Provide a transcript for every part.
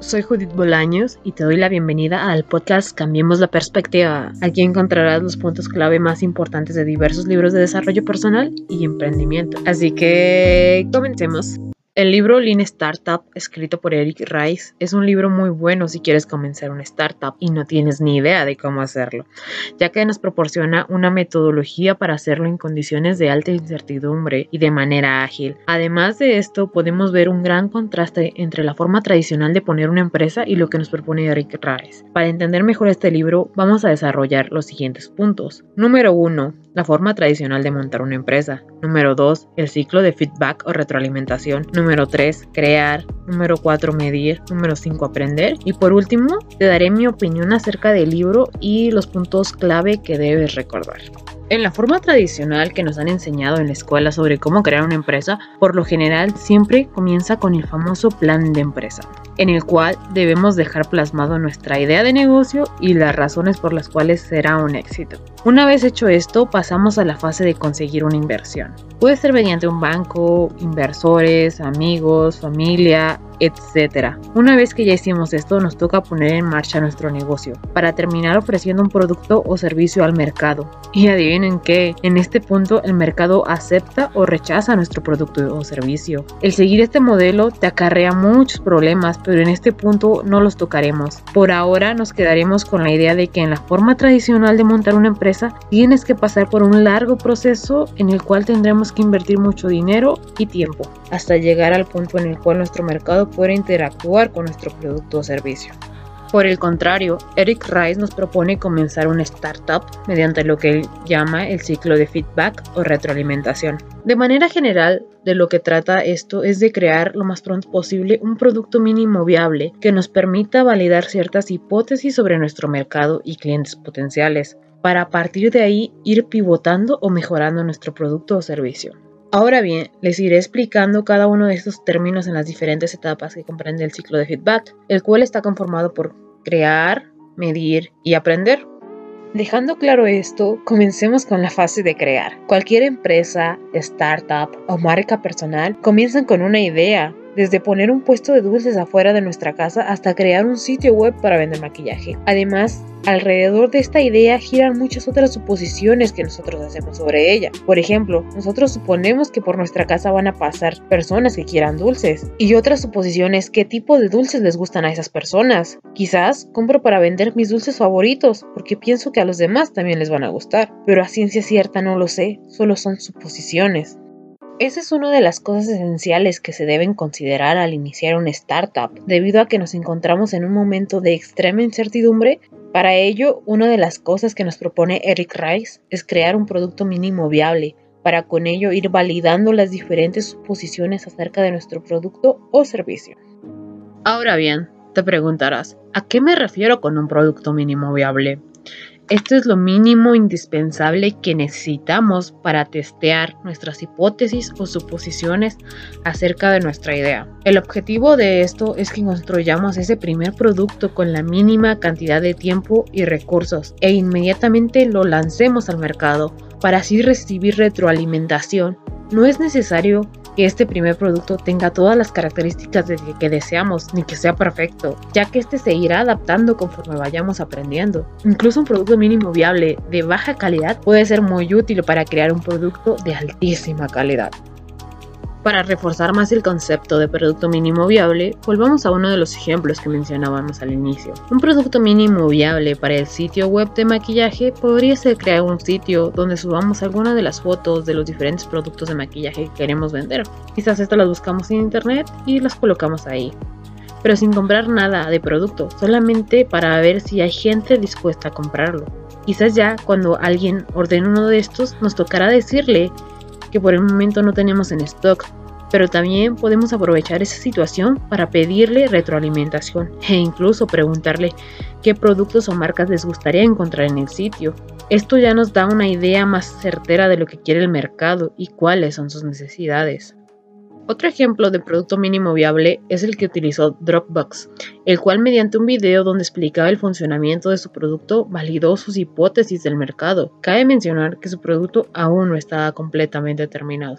Soy Judith Bolaños y te doy la bienvenida al podcast Cambiemos la Perspectiva. Aquí encontrarás los puntos clave más importantes de diversos libros de desarrollo personal y emprendimiento. Así que comencemos. El libro Lean Startup, escrito por Eric Rice, es un libro muy bueno si quieres comenzar una startup y no tienes ni idea de cómo hacerlo, ya que nos proporciona una metodología para hacerlo en condiciones de alta incertidumbre y de manera ágil. Además de esto, podemos ver un gran contraste entre la forma tradicional de poner una empresa y lo que nos propone Eric Rice. Para entender mejor este libro, vamos a desarrollar los siguientes puntos. Número 1 la forma tradicional de montar una empresa. Número 2, el ciclo de feedback o retroalimentación. Número 3, crear. Número 4, medir. Número 5, aprender. Y por último, te daré mi opinión acerca del libro y los puntos clave que debes recordar. En la forma tradicional que nos han enseñado en la escuela sobre cómo crear una empresa, por lo general siempre comienza con el famoso plan de empresa, en el cual debemos dejar plasmado nuestra idea de negocio y las razones por las cuales será un éxito. Una vez hecho esto, pasamos a la fase de conseguir una inversión. Puede ser mediante un banco, inversores, amigos, familia, etc. Una vez que ya hicimos esto, nos toca poner en marcha nuestro negocio para terminar ofreciendo un producto o servicio al mercado. Y adivinen qué, en este punto el mercado acepta o rechaza nuestro producto o servicio. El seguir este modelo te acarrea muchos problemas, pero en este punto no los tocaremos. Por ahora nos quedaremos con la idea de que en la forma tradicional de montar una empresa tienes que pasar por un largo proceso en el cual tendremos que invertir mucho dinero y tiempo hasta llegar al punto en el cual nuestro mercado pueda interactuar con nuestro producto o servicio. Por el contrario, Eric Rice nos propone comenzar una startup mediante lo que él llama el ciclo de feedback o retroalimentación. De manera general, de lo que trata esto es de crear lo más pronto posible un producto mínimo viable que nos permita validar ciertas hipótesis sobre nuestro mercado y clientes potenciales, para a partir de ahí ir pivotando o mejorando nuestro producto o servicio. Ahora bien, les iré explicando cada uno de estos términos en las diferentes etapas que comprende el ciclo de feedback, el cual está conformado por crear, medir y aprender. Dejando claro esto, comencemos con la fase de crear. Cualquier empresa, startup o marca personal comienzan con una idea, desde poner un puesto de dulces afuera de nuestra casa hasta crear un sitio web para vender maquillaje. Además, alrededor de esta idea giran muchas otras suposiciones que nosotros hacemos sobre ella. Por ejemplo, nosotros suponemos que por nuestra casa van a pasar personas que quieran dulces. Y otras suposiciones, ¿qué tipo de dulces les gustan a esas personas? Quizás compro para vender mis dulces favoritos, porque pienso que a los demás también les van a gustar. Pero a ciencia cierta no lo sé, solo son suposiciones. Esa es una de las cosas esenciales que se deben considerar al iniciar una startup, debido a que nos encontramos en un momento de extrema incertidumbre. Para ello, una de las cosas que nos propone Eric Rice es crear un producto mínimo viable, para con ello ir validando las diferentes suposiciones acerca de nuestro producto o servicio. Ahora bien, te preguntarás, ¿a qué me refiero con un producto mínimo viable? Esto es lo mínimo indispensable que necesitamos para testear nuestras hipótesis o suposiciones acerca de nuestra idea. El objetivo de esto es que construyamos ese primer producto con la mínima cantidad de tiempo y recursos e inmediatamente lo lancemos al mercado para así recibir retroalimentación. No es necesario que este primer producto tenga todas las características de que, deseamos ni que sea perfecto, ya que este se irá adaptando conforme vayamos aprendiendo. Incluso un producto mínimo viable de baja calidad puede ser muy útil para crear un producto de altísima calidad. Para reforzar más el concepto de producto mínimo viable, volvamos a uno de los ejemplos que mencionábamos al inicio. Un producto mínimo viable para el sitio web de maquillaje podría ser crear un sitio donde subamos algunas de las fotos de los diferentes productos de maquillaje que queremos vender. Quizás estas las buscamos en internet y las colocamos ahí pero sin comprar nada de producto, solamente para ver si hay gente dispuesta a comprarlo. Quizás ya cuando alguien ordene uno de estos nos tocará decirle que por el momento no tenemos en stock, pero también podemos aprovechar esa situación para pedirle retroalimentación e incluso preguntarle qué productos o marcas les gustaría encontrar en el sitio. Esto ya nos da una idea más certera de lo que quiere el mercado y cuáles son sus necesidades. Otro ejemplo de producto mínimo viable es el que utilizó Dropbox, el cual mediante un video donde explicaba el funcionamiento de su producto validó sus hipótesis del mercado. Cabe mencionar que su producto aún no estaba completamente terminado.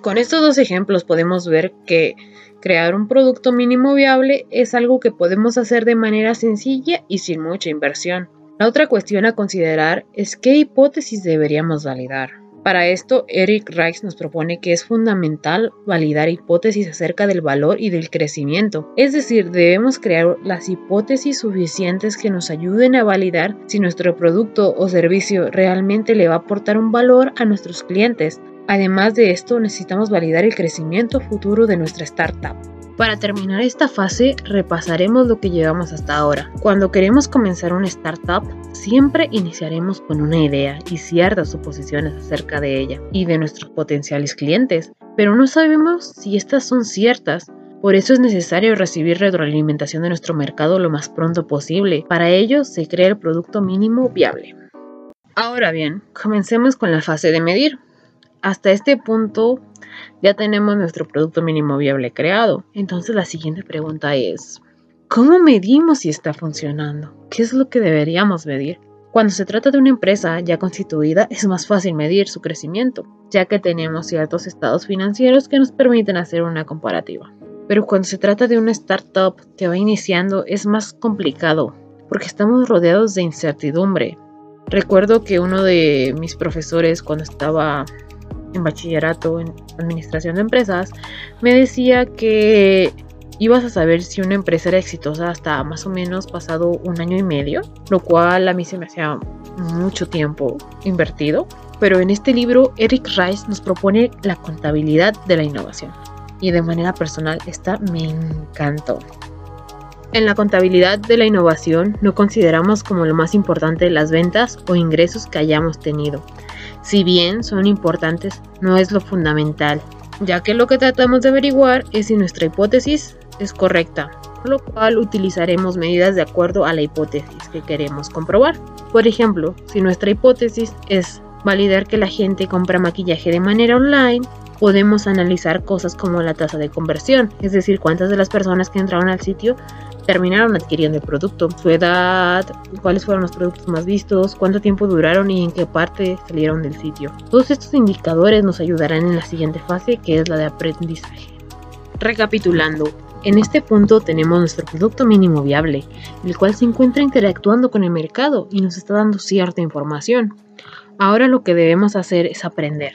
Con estos dos ejemplos podemos ver que crear un producto mínimo viable es algo que podemos hacer de manera sencilla y sin mucha inversión. La otra cuestión a considerar es qué hipótesis deberíamos validar. Para esto, Eric Rice nos propone que es fundamental validar hipótesis acerca del valor y del crecimiento. Es decir, debemos crear las hipótesis suficientes que nos ayuden a validar si nuestro producto o servicio realmente le va a aportar un valor a nuestros clientes. Además de esto, necesitamos validar el crecimiento futuro de nuestra startup. Para terminar esta fase, repasaremos lo que llevamos hasta ahora. Cuando queremos comenzar una startup, siempre iniciaremos con una idea y ciertas suposiciones acerca de ella y de nuestros potenciales clientes, pero no sabemos si estas son ciertas. Por eso es necesario recibir retroalimentación de nuestro mercado lo más pronto posible. Para ello se crea el producto mínimo viable. Ahora bien, comencemos con la fase de medir. Hasta este punto ya tenemos nuestro producto mínimo viable creado. Entonces la siguiente pregunta es, ¿cómo medimos si está funcionando? ¿Qué es lo que deberíamos medir? Cuando se trata de una empresa ya constituida es más fácil medir su crecimiento, ya que tenemos ciertos estados financieros que nos permiten hacer una comparativa. Pero cuando se trata de una startup que va iniciando es más complicado, porque estamos rodeados de incertidumbre. Recuerdo que uno de mis profesores cuando estaba en bachillerato en administración de empresas, me decía que ibas a saber si una empresa era exitosa hasta más o menos pasado un año y medio, lo cual a mí se me hacía mucho tiempo invertido. Pero en este libro, Eric Rice nos propone la contabilidad de la innovación. Y de manera personal, esta me encantó. En la contabilidad de la innovación no consideramos como lo más importante las ventas o ingresos que hayamos tenido, si bien son importantes, no es lo fundamental, ya que lo que tratamos de averiguar es si nuestra hipótesis es correcta, por lo cual utilizaremos medidas de acuerdo a la hipótesis que queremos comprobar. Por ejemplo, si nuestra hipótesis es validar que la gente compra maquillaje de manera online, podemos analizar cosas como la tasa de conversión, es decir, cuántas de las personas que entraron al sitio terminaron adquiriendo el producto, su edad, cuáles fueron los productos más vistos, cuánto tiempo duraron y en qué parte salieron del sitio. Todos estos indicadores nos ayudarán en la siguiente fase que es la de aprendizaje. Recapitulando, en este punto tenemos nuestro producto mínimo viable, el cual se encuentra interactuando con el mercado y nos está dando cierta información. Ahora lo que debemos hacer es aprender.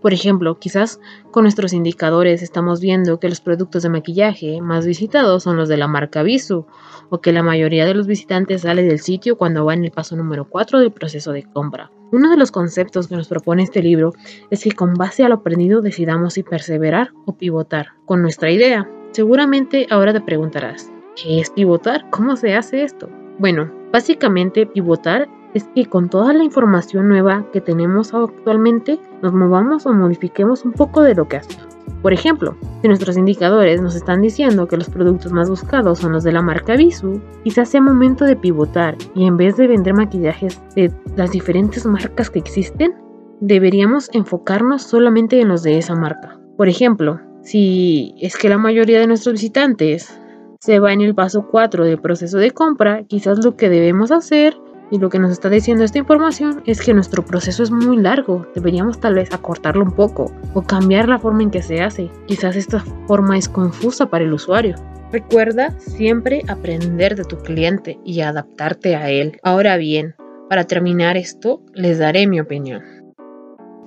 Por ejemplo, quizás con nuestros indicadores estamos viendo que los productos de maquillaje más visitados son los de la marca Visu, o que la mayoría de los visitantes sale del sitio cuando va en el paso número 4 del proceso de compra. Uno de los conceptos que nos propone este libro es que con base a lo aprendido decidamos si perseverar o pivotar con nuestra idea. Seguramente ahora te preguntarás, ¿qué es pivotar? ¿Cómo se hace esto? Bueno, básicamente pivotar es que con toda la información nueva que tenemos actualmente, nos movamos o modifiquemos un poco de lo que hacemos. Por ejemplo, si nuestros indicadores nos están diciendo que los productos más buscados son los de la marca Visu, quizás sea momento de pivotar y en vez de vender maquillajes de las diferentes marcas que existen, deberíamos enfocarnos solamente en los de esa marca. Por ejemplo, si es que la mayoría de nuestros visitantes se va en el paso 4 del proceso de compra, quizás lo que debemos hacer y lo que nos está diciendo esta información es que nuestro proceso es muy largo, deberíamos tal vez acortarlo un poco o cambiar la forma en que se hace. Quizás esta forma es confusa para el usuario. Recuerda siempre aprender de tu cliente y adaptarte a él. Ahora bien, para terminar esto, les daré mi opinión.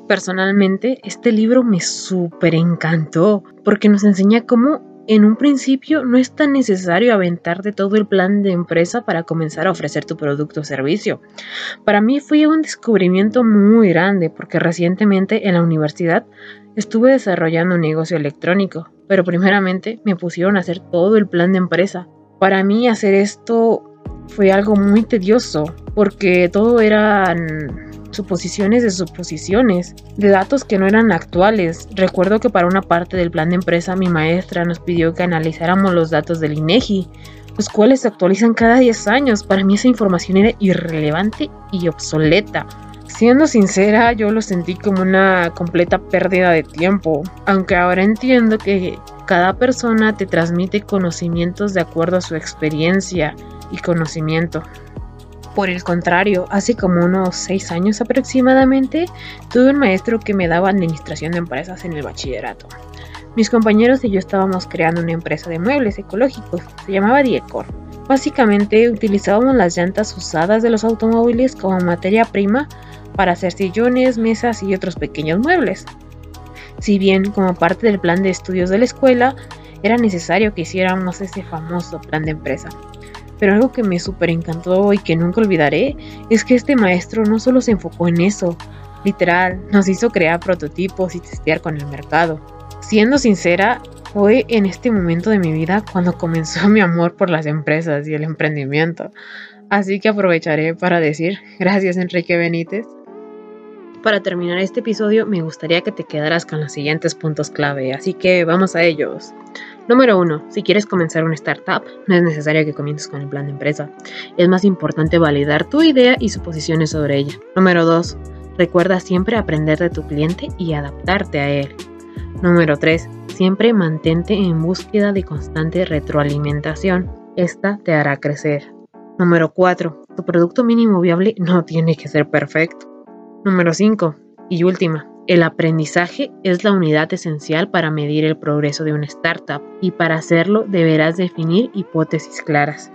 Personalmente, este libro me súper encantó porque nos enseña cómo en un principio no es tan necesario aventarte todo el plan de empresa para comenzar a ofrecer tu producto o servicio. Para mí fue un descubrimiento muy grande porque recientemente en la universidad estuve desarrollando un negocio electrónico, pero primeramente me pusieron a hacer todo el plan de empresa. Para mí hacer esto fue algo muy tedioso porque todo eran suposiciones de suposiciones, de datos que no eran actuales. Recuerdo que para una parte del plan de empresa mi maestra nos pidió que analizáramos los datos del INEGI, los cuales se actualizan cada 10 años. Para mí esa información era irrelevante y obsoleta. Siendo sincera, yo lo sentí como una completa pérdida de tiempo, aunque ahora entiendo que cada persona te transmite conocimientos de acuerdo a su experiencia y conocimiento. Por el contrario, hace como unos 6 años aproximadamente, tuve un maestro que me daba administración de empresas en el bachillerato. Mis compañeros y yo estábamos creando una empresa de muebles ecológicos, se llamaba Diecor. Básicamente utilizábamos las llantas usadas de los automóviles como materia prima para hacer sillones, mesas y otros pequeños muebles. Si bien como parte del plan de estudios de la escuela era necesario que hiciéramos ese famoso plan de empresa. Pero algo que me súper encantó y que nunca olvidaré es que este maestro no solo se enfocó en eso, literal, nos hizo crear prototipos y testear con el mercado. Siendo sincera, fue en este momento de mi vida cuando comenzó mi amor por las empresas y el emprendimiento. Así que aprovecharé para decir gracias Enrique Benítez. Para terminar este episodio me gustaría que te quedaras con los siguientes puntos clave, así que vamos a ellos. Número 1. Si quieres comenzar una startup, no es necesario que comiences con el plan de empresa. Es más importante validar tu idea y suposiciones sobre ella. Número 2. Recuerda siempre aprender de tu cliente y adaptarte a él. Número 3. Siempre mantente en búsqueda de constante retroalimentación. Esta te hará crecer. Número 4. Tu producto mínimo viable no tiene que ser perfecto. Número 5. Y última. El aprendizaje es la unidad esencial para medir el progreso de una startup y para hacerlo deberás definir hipótesis claras.